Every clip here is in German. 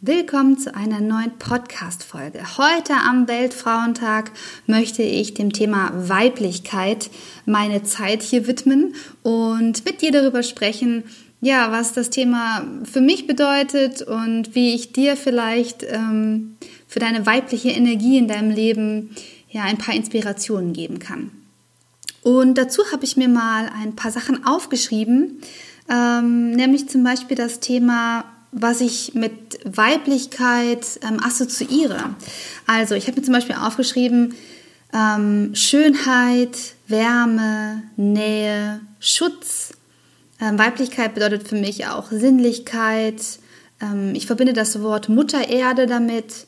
Willkommen zu einer neuen Podcast-Folge. Heute am Weltfrauentag möchte ich dem Thema Weiblichkeit meine Zeit hier widmen und mit dir darüber sprechen, ja, was das Thema für mich bedeutet und wie ich dir vielleicht ähm, für deine weibliche Energie in deinem Leben ja ein paar Inspirationen geben kann. Und dazu habe ich mir mal ein paar Sachen aufgeschrieben, ähm, nämlich zum Beispiel das Thema was ich mit Weiblichkeit ähm, assoziiere. Also ich habe mir zum Beispiel aufgeschrieben, ähm, Schönheit, Wärme, Nähe, Schutz. Ähm, Weiblichkeit bedeutet für mich auch Sinnlichkeit. Ähm, ich verbinde das Wort Mutter Erde damit,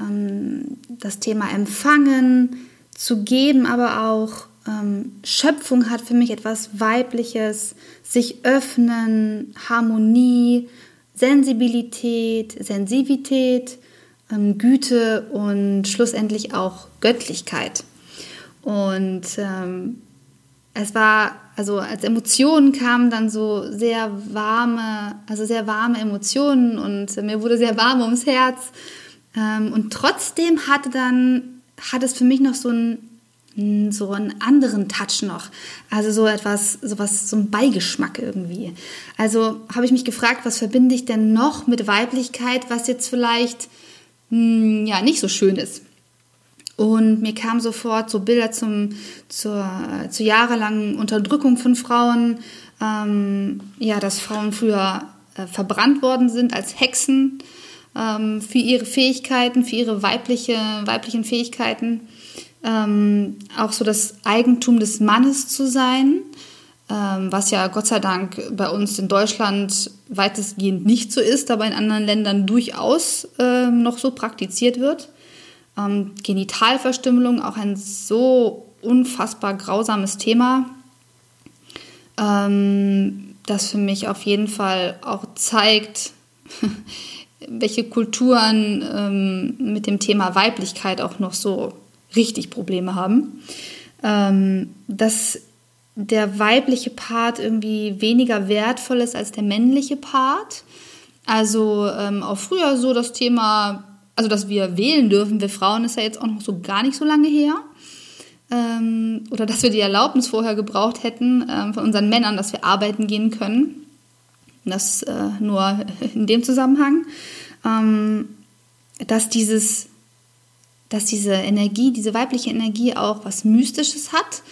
ähm, das Thema Empfangen, zu geben, aber auch ähm, Schöpfung hat für mich etwas Weibliches, sich öffnen, Harmonie, Sensibilität, Sensivität, ähm, Güte und schlussendlich auch Göttlichkeit. Und ähm, es war, also als Emotionen kamen dann so sehr warme, also sehr warme Emotionen und mir wurde sehr warm ums Herz. Ähm, und trotzdem hatte dann, hat es für mich noch so ein so einen anderen Touch noch. Also so etwas, so was, so ein Beigeschmack irgendwie. Also habe ich mich gefragt, was verbinde ich denn noch mit Weiblichkeit, was jetzt vielleicht mh, hm, ja nicht so schön ist. Und mir kamen sofort so Bilder zum, zur, zur jahrelangen Unterdrückung von Frauen, ähm, ja, dass Frauen früher äh, verbrannt worden sind als Hexen ähm, für ihre Fähigkeiten, für ihre weibliche, weiblichen Fähigkeiten ähm, auch so das Eigentum des Mannes zu sein, ähm, was ja Gott sei Dank bei uns in Deutschland weitestgehend nicht so ist, aber in anderen Ländern durchaus ähm, noch so praktiziert wird. Ähm, Genitalverstümmelung, auch ein so unfassbar grausames Thema, ähm, das für mich auf jeden Fall auch zeigt, welche Kulturen ähm, mit dem Thema Weiblichkeit auch noch so richtig Probleme haben, ähm, dass der weibliche Part irgendwie weniger wertvoll ist als der männliche Part. Also ähm, auch früher so das Thema, also dass wir wählen dürfen, wir Frauen ist ja jetzt auch noch so gar nicht so lange her. Ähm, oder dass wir die Erlaubnis vorher gebraucht hätten ähm, von unseren Männern, dass wir arbeiten gehen können. Das äh, nur in dem Zusammenhang. Ähm, dass dieses dass diese Energie, diese weibliche Energie auch was Mystisches hat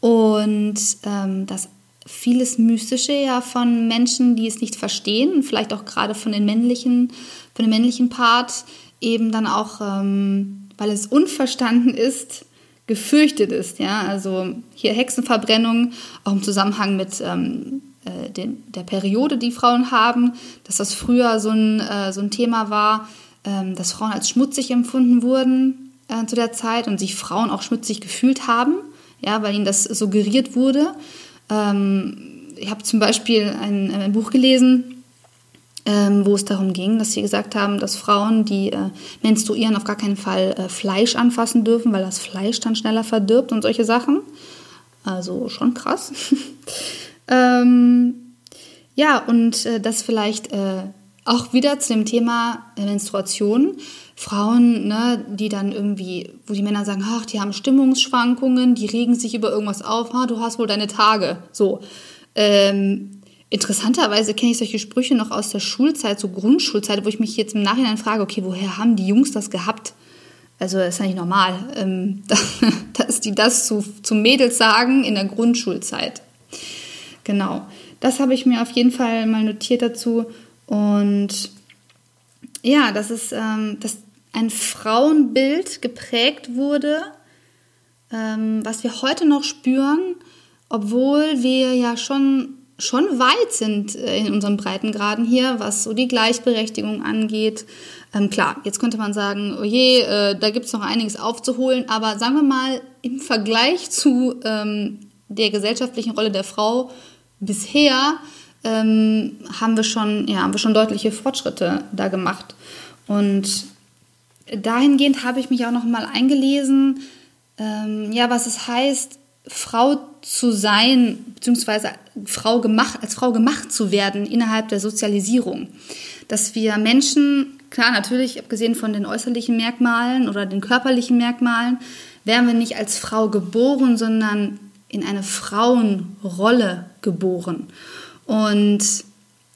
und ähm, dass vieles Mystische ja von Menschen, die es nicht verstehen, vielleicht auch gerade von den männlichen, von dem männlichen Part eben dann auch, ähm, weil es unverstanden ist, gefürchtet ist. Ja, also hier Hexenverbrennung, auch im Zusammenhang mit ähm, äh, den, der Periode, die Frauen haben, dass das früher so ein, äh, so ein Thema war, ähm, dass Frauen als schmutzig empfunden wurden äh, zu der Zeit und sich Frauen auch schmutzig gefühlt haben, ja, weil ihnen das suggeriert wurde. Ähm, ich habe zum Beispiel ein, ein Buch gelesen, ähm, wo es darum ging, dass sie gesagt haben, dass Frauen, die äh, menstruieren, auf gar keinen Fall äh, Fleisch anfassen dürfen, weil das Fleisch dann schneller verdirbt und solche Sachen. Also schon krass. ähm, ja, und äh, das vielleicht äh, auch wieder zu dem Thema Menstruation. Frauen, ne, die dann irgendwie, wo die Männer sagen, ach, die haben Stimmungsschwankungen, die regen sich über irgendwas auf, ah, du hast wohl deine Tage. So. Ähm, interessanterweise kenne ich solche Sprüche noch aus der Schulzeit, so Grundschulzeit, wo ich mich jetzt im Nachhinein frage, okay, woher haben die Jungs das gehabt? Also das ist ja nicht normal, ähm, dass die das zu, zu Mädels sagen in der Grundschulzeit. Genau. Das habe ich mir auf jeden Fall mal notiert dazu. Und ja, das ist, ähm, das, ein Frauenbild geprägt wurde, ähm, was wir heute noch spüren, obwohl wir ja schon schon weit sind äh, in unseren Breitengraden hier, was so die Gleichberechtigung angeht. Ähm, klar, jetzt könnte man sagen, oh je, äh, da gibt es noch einiges aufzuholen, aber sagen wir mal, im Vergleich zu ähm, der gesellschaftlichen Rolle der Frau bisher ähm, haben, wir schon, ja, haben wir schon deutliche Fortschritte da gemacht. Und dahingehend habe ich mich auch noch mal eingelesen, ähm, ja, was es heißt, Frau zu sein, beziehungsweise Frau gemacht, als Frau gemacht zu werden innerhalb der Sozialisierung. Dass wir Menschen, klar, natürlich, abgesehen von den äußerlichen Merkmalen oder den körperlichen Merkmalen, werden wir nicht als Frau geboren, sondern in eine Frauenrolle geboren. Und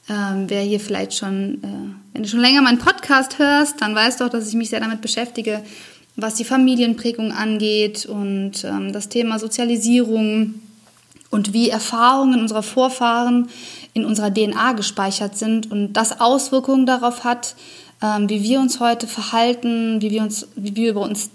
ähm, wer hier vielleicht schon, äh, wenn du schon länger meinen Podcast hörst, dann weißt du auch, dass ich mich sehr damit beschäftige, was die Familienprägung angeht und ähm, das Thema Sozialisierung und wie Erfahrungen unserer Vorfahren in unserer DNA gespeichert sind und das Auswirkungen darauf hat, ähm, wie wir uns heute verhalten, wie wir, uns, wie wir über uns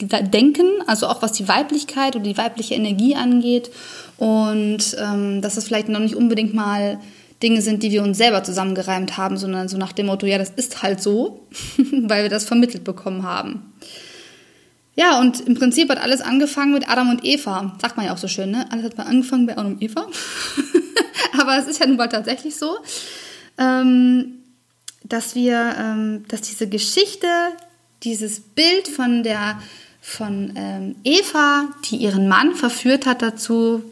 denken, also auch was die Weiblichkeit oder die weibliche Energie angeht. Und ähm, dass es vielleicht noch nicht unbedingt mal Dinge sind, die wir uns selber zusammengereimt haben, sondern so nach dem Motto, ja, das ist halt so, weil wir das vermittelt bekommen haben. Ja, und im Prinzip hat alles angefangen mit Adam und Eva. Sagt man ja auch so schön, ne? Alles hat mal angefangen bei Adam und Eva. Aber es ist ja nun mal tatsächlich so, ähm, dass wir, ähm, dass diese Geschichte, dieses Bild von der, von ähm, Eva, die ihren Mann verführt hat dazu,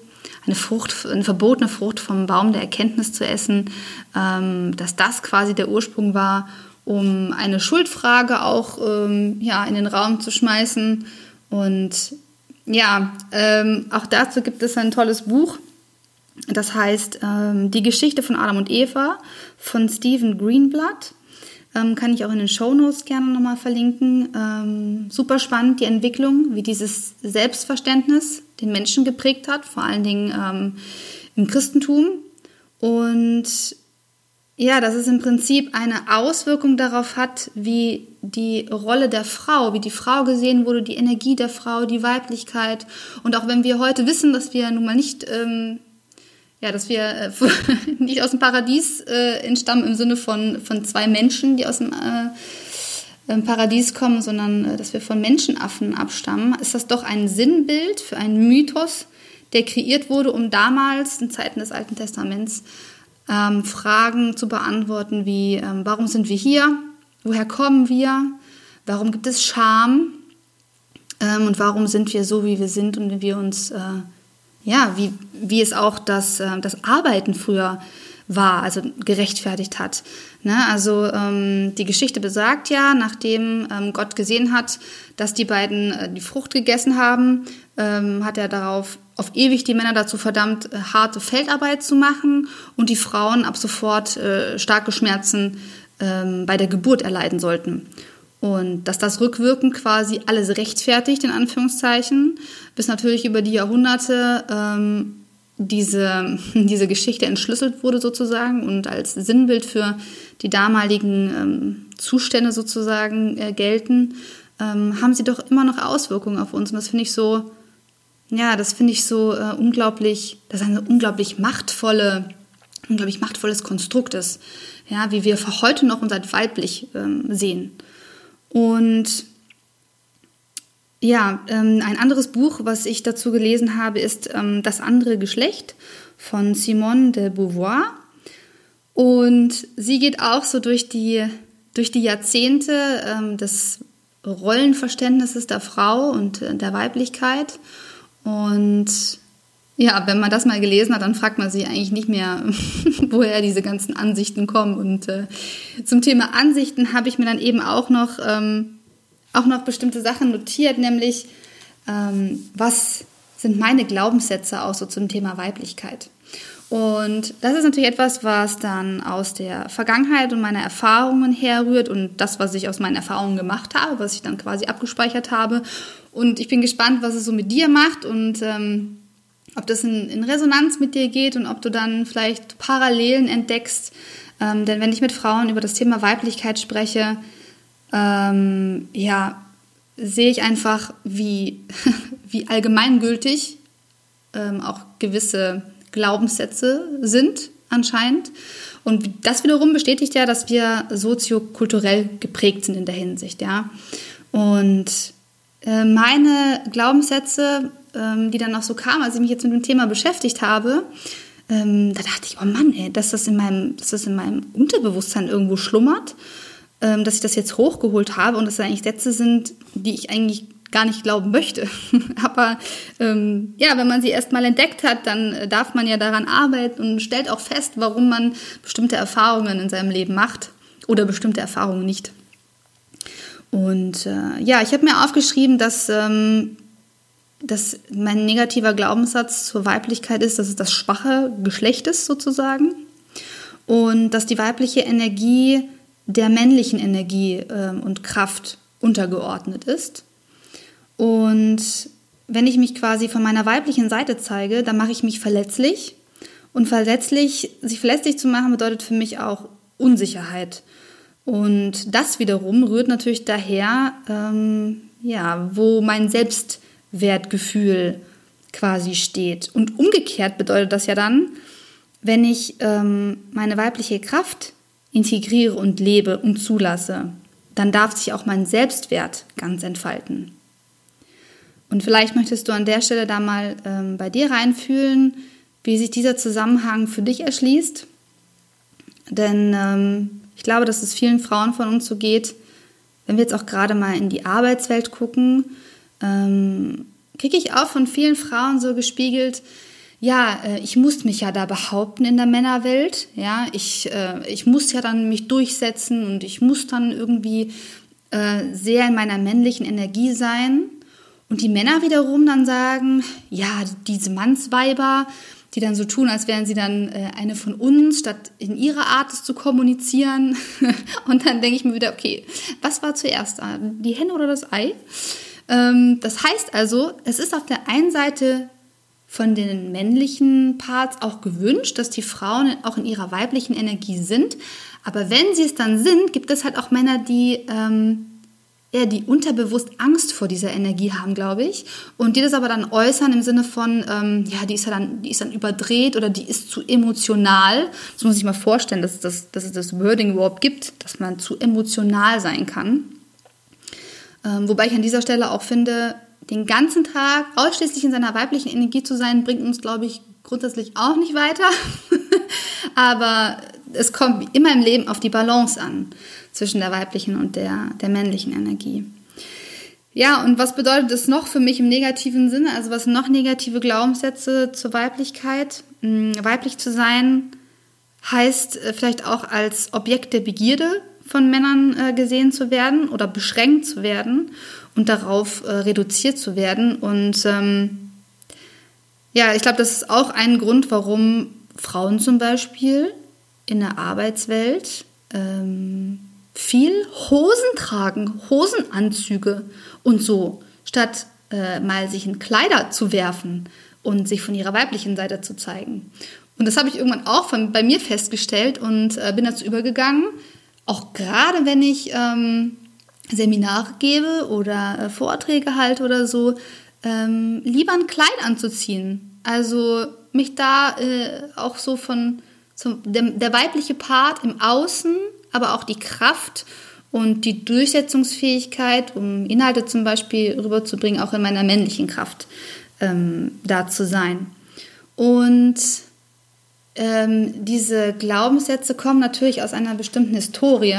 eine Frucht, eine verbotene Frucht vom Baum der Erkenntnis zu essen, ähm, dass das quasi der Ursprung war um eine Schuldfrage auch ähm, ja, in den Raum zu schmeißen. Und ja, ähm, auch dazu gibt es ein tolles Buch. Das heißt ähm, Die Geschichte von Adam und Eva von Stephen Greenblatt. Ähm, kann ich auch in den Shownotes gerne nochmal verlinken. Ähm, super spannend, die Entwicklung, wie dieses Selbstverständnis den Menschen geprägt hat, vor allen Dingen ähm, im Christentum. Und ja, dass es im Prinzip eine Auswirkung darauf hat, wie die Rolle der Frau, wie die Frau gesehen wurde, die Energie der Frau, die Weiblichkeit. Und auch wenn wir heute wissen, dass wir nun mal nicht, ähm, ja, dass wir äh, nicht aus dem Paradies äh, entstammen im Sinne von, von zwei Menschen, die aus dem äh, Paradies kommen, sondern äh, dass wir von Menschenaffen abstammen, ist das doch ein Sinnbild für einen Mythos, der kreiert wurde, um damals in Zeiten des Alten Testaments ähm, Fragen zu beantworten wie, ähm, warum sind wir hier? Woher kommen wir? Warum gibt es Scham? Ähm, und warum sind wir so, wie wir sind und wie wir uns, äh, ja, wie, wie es auch das, äh, das Arbeiten früher war, also gerechtfertigt hat. Ne? Also ähm, die Geschichte besagt ja, nachdem ähm, Gott gesehen hat, dass die beiden äh, die Frucht gegessen haben, ähm, hat er darauf auf ewig die Männer dazu verdammt, äh, harte Feldarbeit zu machen und die Frauen ab sofort äh, starke Schmerzen ähm, bei der Geburt erleiden sollten. Und dass das rückwirkend quasi alles rechtfertigt, in Anführungszeichen, bis natürlich über die Jahrhunderte ähm, diese, diese Geschichte entschlüsselt wurde sozusagen und als Sinnbild für die damaligen ähm, Zustände sozusagen äh, gelten, ähm, haben sie doch immer noch Auswirkungen auf uns. Und das finde ich so, ja, das finde ich so äh, unglaublich, das ist eine unglaublich machtvolle, unglaublich machtvolles Konstrukt ist, ja, wie wir heute noch uns als weiblich ähm, sehen. Und ja, ähm, ein anderes Buch, was ich dazu gelesen habe, ist ähm, Das andere Geschlecht von Simone de Beauvoir. Und sie geht auch so durch die, durch die Jahrzehnte ähm, des Rollenverständnisses der Frau und äh, der Weiblichkeit und ja, wenn man das mal gelesen hat, dann fragt man sich eigentlich nicht mehr, woher diese ganzen Ansichten kommen. Und äh, zum Thema Ansichten habe ich mir dann eben auch noch, ähm, auch noch bestimmte Sachen notiert, nämlich ähm, was sind meine Glaubenssätze auch so zum Thema Weiblichkeit. Und das ist natürlich etwas, was dann aus der Vergangenheit und meiner Erfahrungen herrührt und das, was ich aus meinen Erfahrungen gemacht habe, was ich dann quasi abgespeichert habe und ich bin gespannt, was es so mit dir macht und ähm, ob das in, in, Resonanz mit dir geht und ob du dann vielleicht Parallelen entdeckst. Ähm, denn wenn ich mit Frauen über das Thema Weiblichkeit spreche, ähm, ja, sehe ich einfach, wie, wie allgemeingültig ähm, auch gewisse Glaubenssätze sind anscheinend. Und das wiederum bestätigt ja, dass wir soziokulturell geprägt sind in der Hinsicht, ja. Und äh, meine Glaubenssätze, ähm, die dann auch so kamen, als ich mich jetzt mit dem Thema beschäftigt habe, ähm, da dachte ich, oh Mann, ey, dass das in meinem, dass das in meinem Unterbewusstsein irgendwo schlummert, dass ich das jetzt hochgeholt habe und dass das eigentlich Sätze sind, die ich eigentlich gar nicht glauben möchte. Aber ähm, ja, wenn man sie erst mal entdeckt hat, dann äh, darf man ja daran arbeiten und stellt auch fest, warum man bestimmte Erfahrungen in seinem Leben macht oder bestimmte Erfahrungen nicht. Und äh, ja, ich habe mir aufgeschrieben, dass, ähm, dass mein negativer Glaubenssatz zur Weiblichkeit ist, dass es das schwache Geschlecht ist sozusagen und dass die weibliche Energie der männlichen Energie äh, und Kraft untergeordnet ist. Und wenn ich mich quasi von meiner weiblichen Seite zeige, dann mache ich mich verletzlich. Und verletzlich, sich verletzlich zu machen, bedeutet für mich auch Unsicherheit. Und das wiederum rührt natürlich daher, ähm, ja, wo mein Selbstwertgefühl quasi steht. Und umgekehrt bedeutet das ja dann, wenn ich ähm, meine weibliche Kraft integriere und lebe und zulasse, dann darf sich auch mein Selbstwert ganz entfalten. Und vielleicht möchtest du an der Stelle da mal ähm, bei dir reinfühlen, wie sich dieser Zusammenhang für dich erschließt. Denn ähm, ich glaube, dass es vielen Frauen von uns so geht, wenn wir jetzt auch gerade mal in die Arbeitswelt gucken, ähm, kriege ich auch von vielen Frauen so gespiegelt, ja, äh, ich muss mich ja da behaupten in der Männerwelt, ja, ich, äh, ich muss ja dann mich durchsetzen und ich muss dann irgendwie äh, sehr in meiner männlichen Energie sein. Und die Männer wiederum dann sagen, ja, diese Mannsweiber, die dann so tun, als wären sie dann eine von uns, statt in ihrer Art es zu kommunizieren. und dann denke ich mir wieder, okay, was war zuerst, äh, die Henne oder das Ei? Ähm, das heißt also, es ist auf der einen Seite von den männlichen Parts auch gewünscht, dass die Frauen auch in ihrer weiblichen Energie sind. Aber wenn sie es dann sind, gibt es halt auch Männer, die ähm, eher die unterbewusst Angst vor dieser Energie haben, glaube ich, und die das aber dann äußern im Sinne von, ähm, ja, die ist ja dann, die ist dann überdreht oder die ist zu emotional. Das muss ich mal vorstellen, dass, das, dass es das Wording überhaupt gibt, dass man zu emotional sein kann. Ähm, wobei ich an dieser Stelle auch finde, den ganzen Tag ausschließlich in seiner weiblichen Energie zu sein, bringt uns, glaube ich, grundsätzlich auch nicht weiter. aber es kommt immer im Leben auf die Balance an zwischen der weiblichen und der, der männlichen Energie. Ja, und was bedeutet das noch für mich im negativen Sinne? Also was noch negative Glaubenssätze zur Weiblichkeit? Hm, weiblich zu sein heißt äh, vielleicht auch als Objekt der Begierde von Männern äh, gesehen zu werden oder beschränkt zu werden und darauf äh, reduziert zu werden. Und ähm, ja, ich glaube, das ist auch ein Grund, warum Frauen zum Beispiel in der Arbeitswelt ähm, viel Hosen tragen, Hosenanzüge und so, statt äh, mal sich in Kleider zu werfen und sich von ihrer weiblichen Seite zu zeigen. Und das habe ich irgendwann auch von, bei mir festgestellt und äh, bin dazu übergegangen, auch gerade wenn ich ähm, Seminare gebe oder äh, Vorträge halte oder so, ähm, lieber ein Kleid anzuziehen. Also mich da äh, auch so von so der, der weibliche Part im Außen aber auch die Kraft und die Durchsetzungsfähigkeit, um Inhalte zum Beispiel rüberzubringen, auch in meiner männlichen Kraft ähm, da zu sein. Und ähm, diese Glaubenssätze kommen natürlich aus einer bestimmten Historie.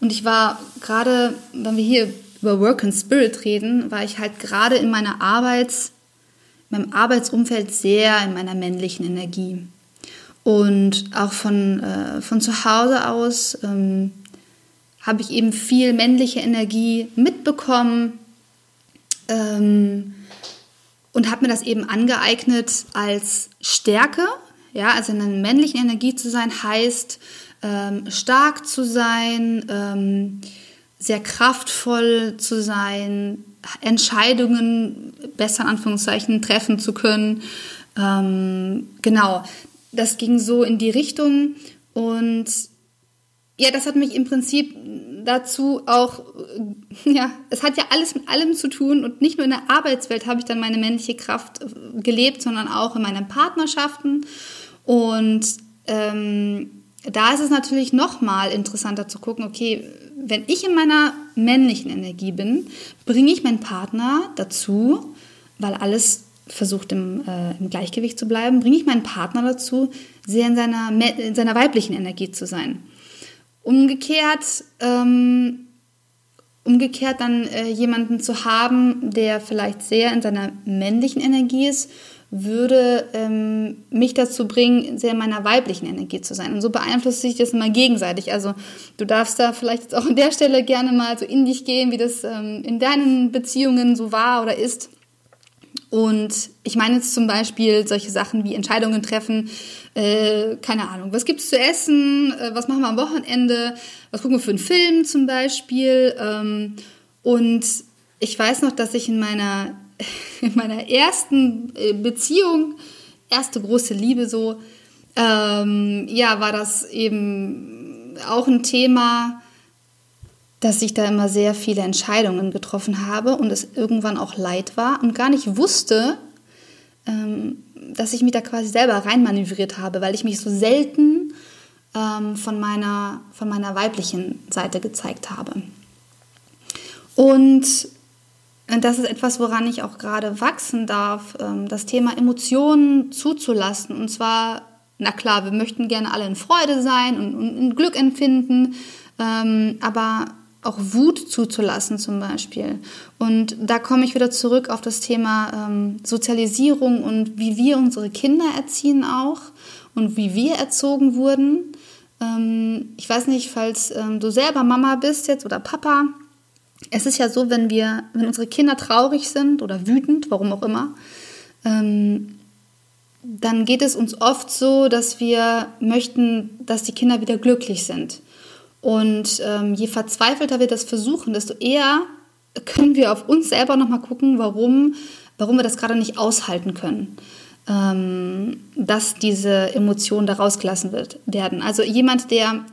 Und ich war gerade, wenn wir hier über Work and Spirit reden, war ich halt gerade in meiner Arbeits, in meinem Arbeitsumfeld sehr in meiner männlichen Energie. Und auch von, äh, von zu Hause aus ähm, habe ich eben viel männliche Energie mitbekommen ähm, und habe mir das eben angeeignet als Stärke. Ja, also in einer männlichen Energie zu sein heißt, ähm, stark zu sein, ähm, sehr kraftvoll zu sein, Entscheidungen besser in Anführungszeichen treffen zu können. Ähm, genau, das ging so in die Richtung und ja, das hat mich im Prinzip dazu auch, äh, ja, es hat ja alles mit allem zu tun und nicht nur in der Arbeitswelt habe ich dann meine männliche Kraft äh, gelebt, sondern auch in meinen Partnerschaften und ähm, da ist es natürlich noch mal interessanter zu gucken, okay, wenn ich in meiner männlichen Energie bin, bringe ich meinen Partner dazu, weil alles versucht im, äh, im Gleichgewicht zu bleiben, bringe ich meinen Partner dazu, sehr in seiner, in seiner weiblichen Energie zu sein. Umgekehrt, ähm, umgekehrt dann äh, jemanden zu haben, der vielleicht sehr in seiner männlichen Energie ist, würde ähm, mich dazu bringen, sehr in meiner weiblichen Energie zu sein. Und so beeinflusst sich das immer gegenseitig. Also du darfst da vielleicht jetzt auch an der Stelle gerne mal so in dich gehen, wie das ähm, in deinen Beziehungen so war oder ist. Und ich meine jetzt zum Beispiel solche Sachen wie Entscheidungen treffen, äh, keine Ahnung, was gibt's zu essen, äh, was machen wir am Wochenende, was gucken wir für einen Film zum Beispiel. Ähm, und ich weiß noch, dass ich in meiner, in meiner ersten äh, Beziehung, erste große Liebe so, ähm, ja, war das eben auch ein Thema, dass ich da immer sehr viele Entscheidungen getroffen habe und es irgendwann auch leid war und gar nicht wusste, ähm, dass ich mich da quasi selber reinmanövriert habe, weil ich mich so selten ähm, von, meiner, von meiner weiblichen Seite gezeigt habe. Und das ist etwas, woran ich auch gerade wachsen darf, ähm, das Thema Emotionen zuzulassen. Und zwar, na klar, wir möchten gerne alle in Freude sein und, Glück empfinden, ähm, aber auch Wut zuzulassen zum Beispiel. Und da komme ich wieder zurück auf das Thema ähm, Sozialisierung und wie wir unsere Kinder erziehen auch und wie wir erzogen wurden. Ich weiß nicht, falls du selber Mama bist jetzt oder Papa. Es ist ja so, wenn wir, wenn unsere Kinder traurig sind oder wütend, warum auch immer, ähm, dann geht es uns oft so, dass wir möchten, dass die Kinder wieder glücklich sind. Und ähm, je verzweifelter wir das versuchen, desto eher können wir auf uns selber nochmal gucken, warum, warum wir das gerade nicht aushalten können, ähm, dass diese Emotionen da rausgelassen wird, werden. Also jemand, der,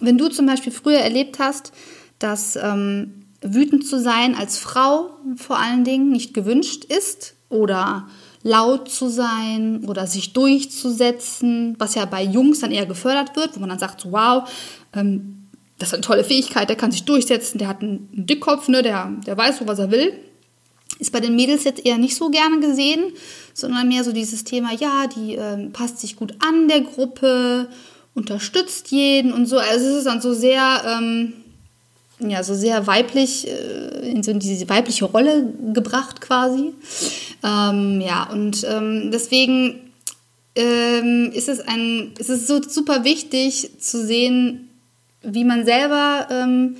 wenn du zum Beispiel früher erlebt hast, dass ähm, wütend zu sein als Frau vor allen Dingen nicht gewünscht ist oder laut zu sein oder sich durchzusetzen, was ja bei Jungs dann eher gefördert wird, wo man dann sagt, so, wow, ähm, das ist eine tolle Fähigkeit, der kann sich durchsetzen, der hat einen Dickkopf, ne, der, der weiß so, was er will. Ist bei den Mädels jetzt eher nicht so gerne gesehen, sondern mehr so dieses Thema, ja, die ähm, passt sich gut an der Gruppe, unterstützt jeden und so. Also es ist dann so sehr, ähm, ja, so sehr weiblich, äh, in so diese weibliche Rolle gebracht quasi. Ähm, ja, und ähm, deswegen ähm, ist es ein, ist es so super wichtig zu sehen, wie man selber ähm,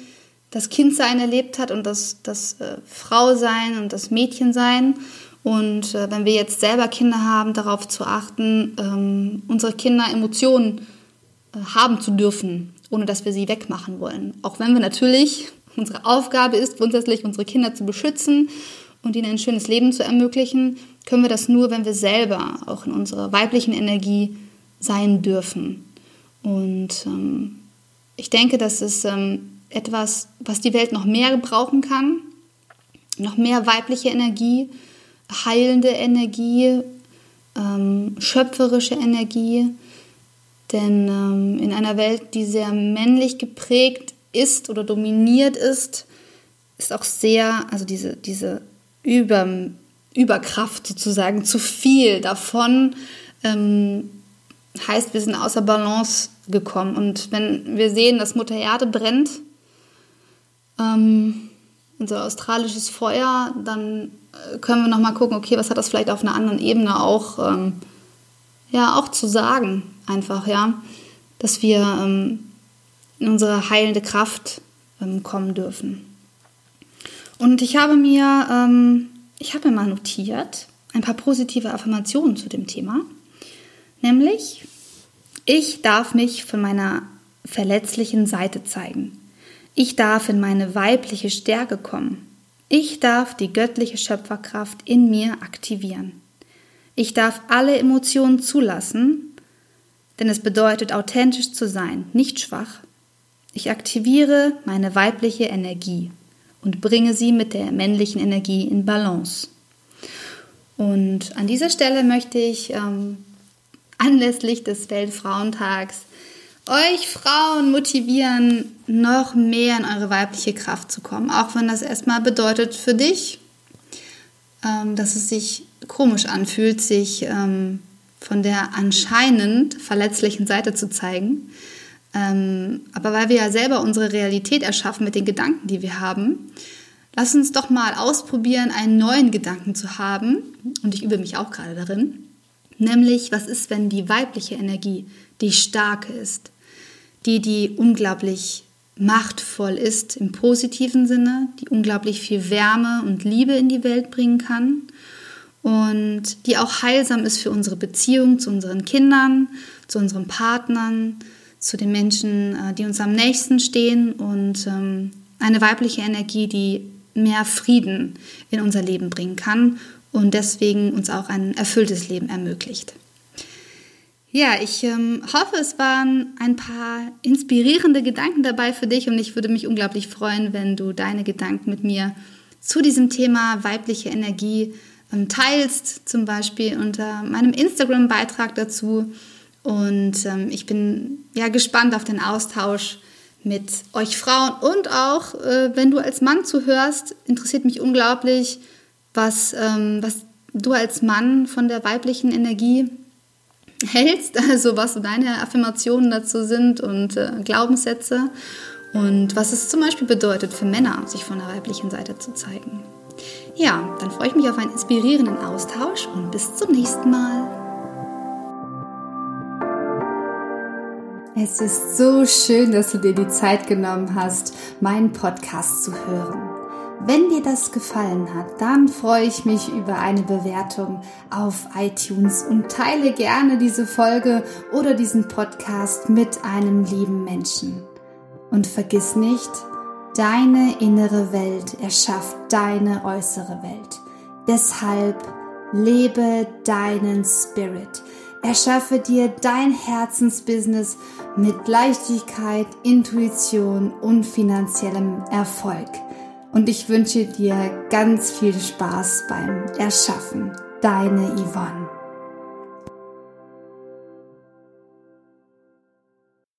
das Kindsein erlebt hat und das, das äh, Frausein und das Mädchensein. Und äh, wenn wir jetzt selber Kinder haben, darauf zu achten, ähm, unsere Kinder Emotionen äh, haben zu dürfen, ohne dass wir sie wegmachen wollen. Auch wenn wir natürlich, unsere Aufgabe ist, grundsätzlich unsere Kinder zu beschützen und ihnen ein schönes Leben zu ermöglichen, können wir das nur, wenn wir selber auch in unserer weiblichen Energie sein dürfen. Und ähm, ich denke, das ist ähm, etwas, was die Welt noch mehr gebrauchen kann. Noch mehr weibliche Energie, heilende Energie, ähm, schöpferische Energie. Denn ähm, in einer Welt, die sehr männlich geprägt ist oder dominiert ist, ist auch sehr, also diese, diese Über, Überkraft sozusagen, zu viel davon ähm, heißt, wir sind außer Balance gekommen. Und wenn wir sehen, dass Mutter Erde brennt, ähm, unser australisches Feuer, dann äh, können wir nochmal gucken, okay, was hat das vielleicht auf einer anderen Ebene auch, ähm, ja, auch zu sagen, einfach, ja, dass wir ähm, in unsere heilende Kraft ähm, kommen dürfen. Und ich habe mir, ähm, ich habe mir mal notiert, ein paar positive Affirmationen zu dem Thema. Nämlich, ich darf mich von meiner verletzlichen Seite zeigen. Ich darf in meine weibliche Stärke kommen. Ich darf die göttliche Schöpferkraft in mir aktivieren. Ich darf alle Emotionen zulassen, denn es bedeutet authentisch zu sein, nicht schwach. Ich aktiviere meine weibliche Energie und bringe sie mit der männlichen Energie in Balance. Und an dieser Stelle möchte ich ähm, anlässlich des Weltfrauentags euch Frauen motivieren, noch mehr in eure weibliche Kraft zu kommen. Auch wenn das erstmal bedeutet für dich, ähm, dass es sich komisch anfühlt, sich ähm, von der anscheinend verletzlichen Seite zu zeigen. Ähm, aber weil wir ja selber unsere Realität erschaffen mit den Gedanken, die wir haben, lass uns doch mal ausprobieren, einen neuen Gedanken zu haben. Und ich übe mich auch gerade darin. Nämlich, was ist, wenn die weibliche Energie die starke ist, die, die unglaublich machtvoll ist im positiven Sinne, die unglaublich viel Wärme und Liebe in die Welt bringen kann und die auch heilsam ist für unsere Beziehung zu unseren Kindern, zu unseren Partnern, zu den Menschen, äh, die uns am nächsten stehen und ähm, eine weibliche Energie, die mehr Frieden in unser Leben bringen kann und deswegen uns auch ein erfülltes Leben ermöglicht. Ja, ich ähm, hoffe, es waren ein paar inspirierende Gedanken dabei für dich und ich würde mich unglaublich freuen, wenn du deine Gedanken mit mir zu diesem Thema weibliche Energie ähm, teilst, zum Beispiel unter meinem Instagram-Beitrag dazu. Und ähm, ich bin ja gespannt auf den Austausch mit euch Frauen und auch, äh, wenn du als Mann zuhörst, interessiert mich unglaublich, was, ähm, was du als Mann von der weiblichen Energie hältst, also was deine Affirmationen dazu sind und äh, Glaubenssätze und was es zum Beispiel bedeutet für Männer, sich von der weiblichen Seite zu zeigen. Ja, dann freue ich mich auf einen inspirierenden Austausch und bis zum nächsten Mal. Es ist so schön, dass du dir die Zeit genommen hast, meinen Podcast zu hören. Wenn dir das gefallen hat, dann freue ich mich über eine Bewertung auf iTunes und teile gerne diese Folge oder diesen Podcast mit einem lieben Menschen. Und vergiss nicht, deine innere Welt erschafft deine äußere Welt. Deshalb lebe deinen Spirit. Erschaffe dir dein Herzensbusiness mit Leichtigkeit, Intuition und finanziellem Erfolg und ich wünsche dir ganz viel Spaß beim Erschaffen. Deine Yvonne.